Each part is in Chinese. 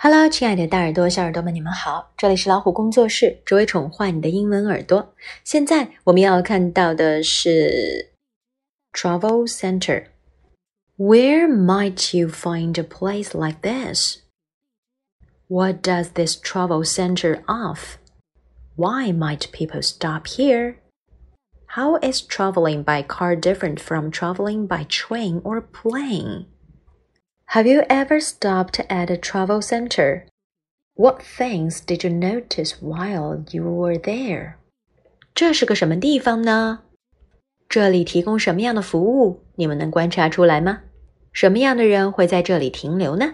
Hello，亲爱的大耳朵、小耳朵们，你们好！这里是老虎工作室，只为宠坏你的英文耳朵。现在我们要看到的是 Travel Center。Where might you find a place like this? What does this travel center offer? Why might people stop here? How is traveling by car different from traveling by train or plane? Have you ever stopped at a travel center? What things did you notice while you were there? 这是个什么地方呢？这里提供什么样的服务？你们能观察出来吗？什么样的人会在这里停留呢？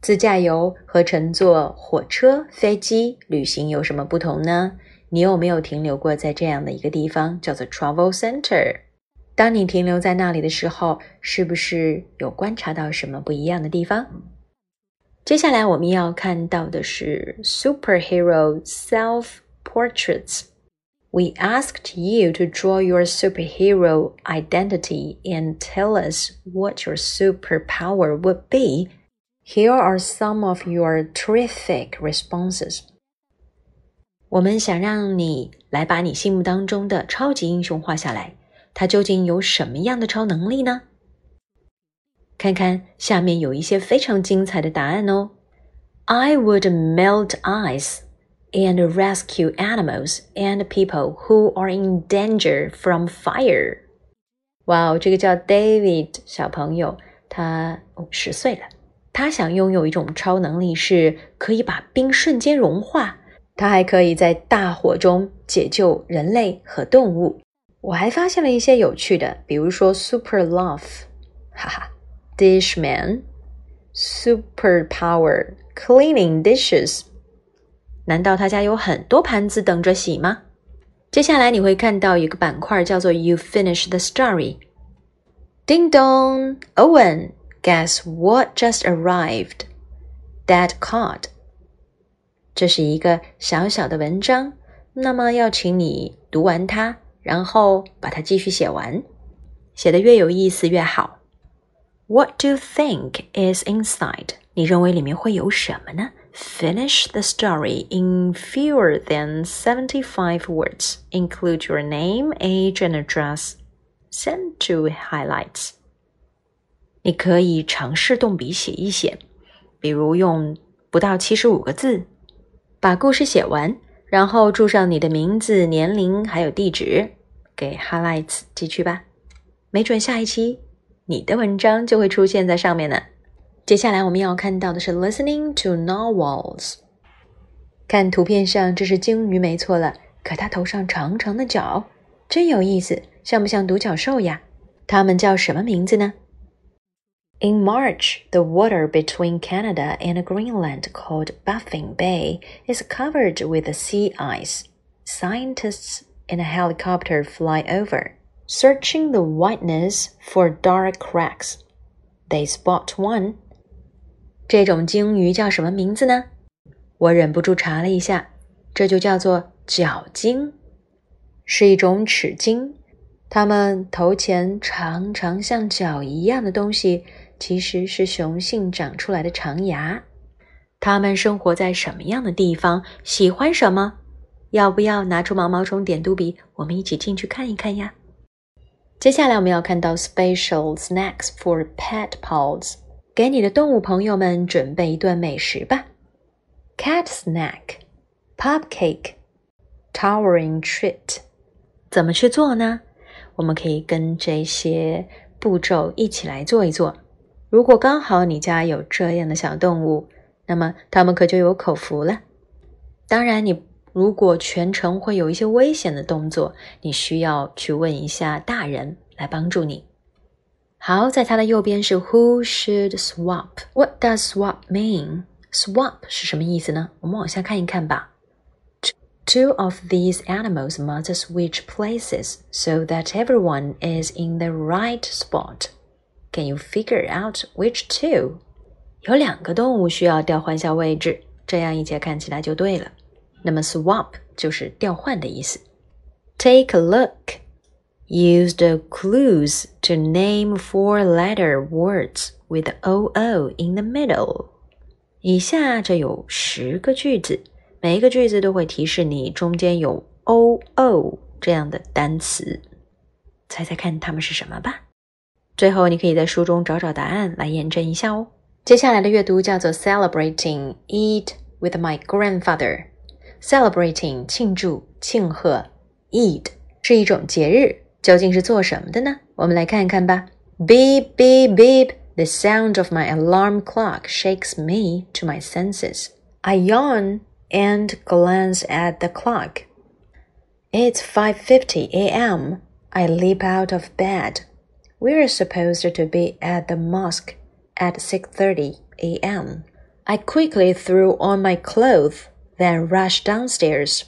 自驾游和乘坐火车、飞机旅行有什么不同呢？你有没有停留过在这样的一个地方，叫做 travel center？当你停留在那里的时候，是不是有观察到什么不一样的地方？接下来我们要看到的是 superhero self portraits。We asked you to draw your superhero identity and tell us what your superpower would be. Here are some of your terrific responses. 我们想让你来把你心目当中的超级英雄画下来。 他究竟有什么样的超能力呢？看看下面有一些非常精彩的答案哦。I would melt ice and rescue animals and people who are in danger from fire。哇哦，这个叫 David 小朋友，他十岁了。他想拥有一种超能力，是可以把冰瞬间融化。他还可以在大火中解救人类和动物。我还发现了一些有趣的，比如说 super love，哈哈，dishman，super power cleaning dishes。难道他家有很多盘子等着洗吗？接下来你会看到一个板块叫做 You finish the story。Ding dong, Owen, guess what just arrived? That card。这是一个小小的文章，那么要请你读完它。 然后把它继续写完，写的越有意思越好。What do you think is inside？你认为里面会有什么呢？Finish the story in fewer than seventy-five words. Include your name, age, and address. Send to highlights. 你可以尝试动笔写一写，比如用不到七十五个字把故事写完。然后注上你的名字、年龄还有地址，给 highlights 寄去吧。没准下一期你的文章就会出现在上面呢。接下来我们要看到的是 listening to novels。看图片上，这是鲸鱼没错了，可它头上长长的角，真有意思，像不像独角兽呀？它们叫什么名字呢 ？In March, the water between Canada and Greenland, called Baffin Bay, is covered with sea ice. Scientists in a helicopter fly over, searching the whiteness for dark cracks. They spot one. 这种鲸鱼叫什么名字呢？我忍不住查了一下，这就叫做角鲸，是一种齿鲸。 它们头前长长像角一样的东西。其实是雄性长出来的长牙。它们生活在什么样的地方？喜欢什么？要不要拿出毛毛虫点读笔，我们一起进去看一看呀？接下来我们要看到 special snacks for pet pals，给你的动物朋友们准备一顿美食吧。Cat snack, pop cake, towering treat，怎么去做呢？我们可以跟这些步骤一起来做一做。如果刚好你家有这样的小动物，那么它们可就有口福了。当然，你如果全程会有一些危险的动作，你需要去问一下大人来帮助你。好，在它的右边是 Who should swap? What does swap mean? Swap 是什么意思呢？我们往下看一看吧。Two of these animals must switch places so that everyone is in the right spot. Can you figure out which two？有两个动物需要调换下位置，这样一切看起来就对了。那么 swap 就是调换的意思。Take a look. Use the clues to name four-letter words with O O in the middle. 以下这有十个句子， 每一个句子都会提示你中间有 o o 这样的单词，猜猜看它们是什么吧。最后，你可以在书中找找答案来验证一下哦。接下来的阅读叫做 Celebrating Eid with my grandfather。Celebrating 庆祝、庆贺，Eid 是一种节日，究竟是做什么的呢？我们来看一看吧。Beep beep beep. The sound of my alarm clock shakes me to my senses. I yawn and glance at the clock. It's 5:50 a.m. I leap out of bed. We're supposed to be at the mosque at 6:30 a.m. I quickly threw on my clothes, then rushed downstairs.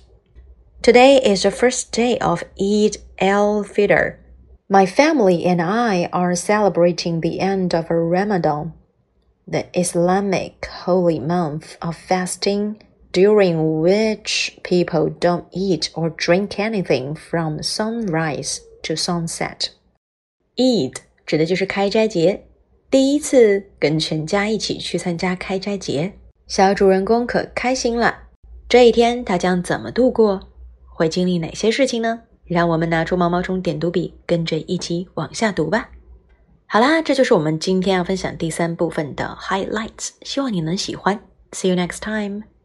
Today is the first day of Eid al-Fitr, my family and I are celebrating the end of Ramadan, the Islamic holy month of fasting, during which people don't eat or drink anything from sunrise to sunset. Eid 指的就是开斋节，第一次跟全家一起去参加开斋节，小主人公可开心了。这一天他将怎么度过？会经历哪些事情呢？让我们拿出毛毛虫点读笔，跟着一起往下读吧。好啦，这就是我们今天要分享第三部分的 highlights，希望你能喜欢。See you next time.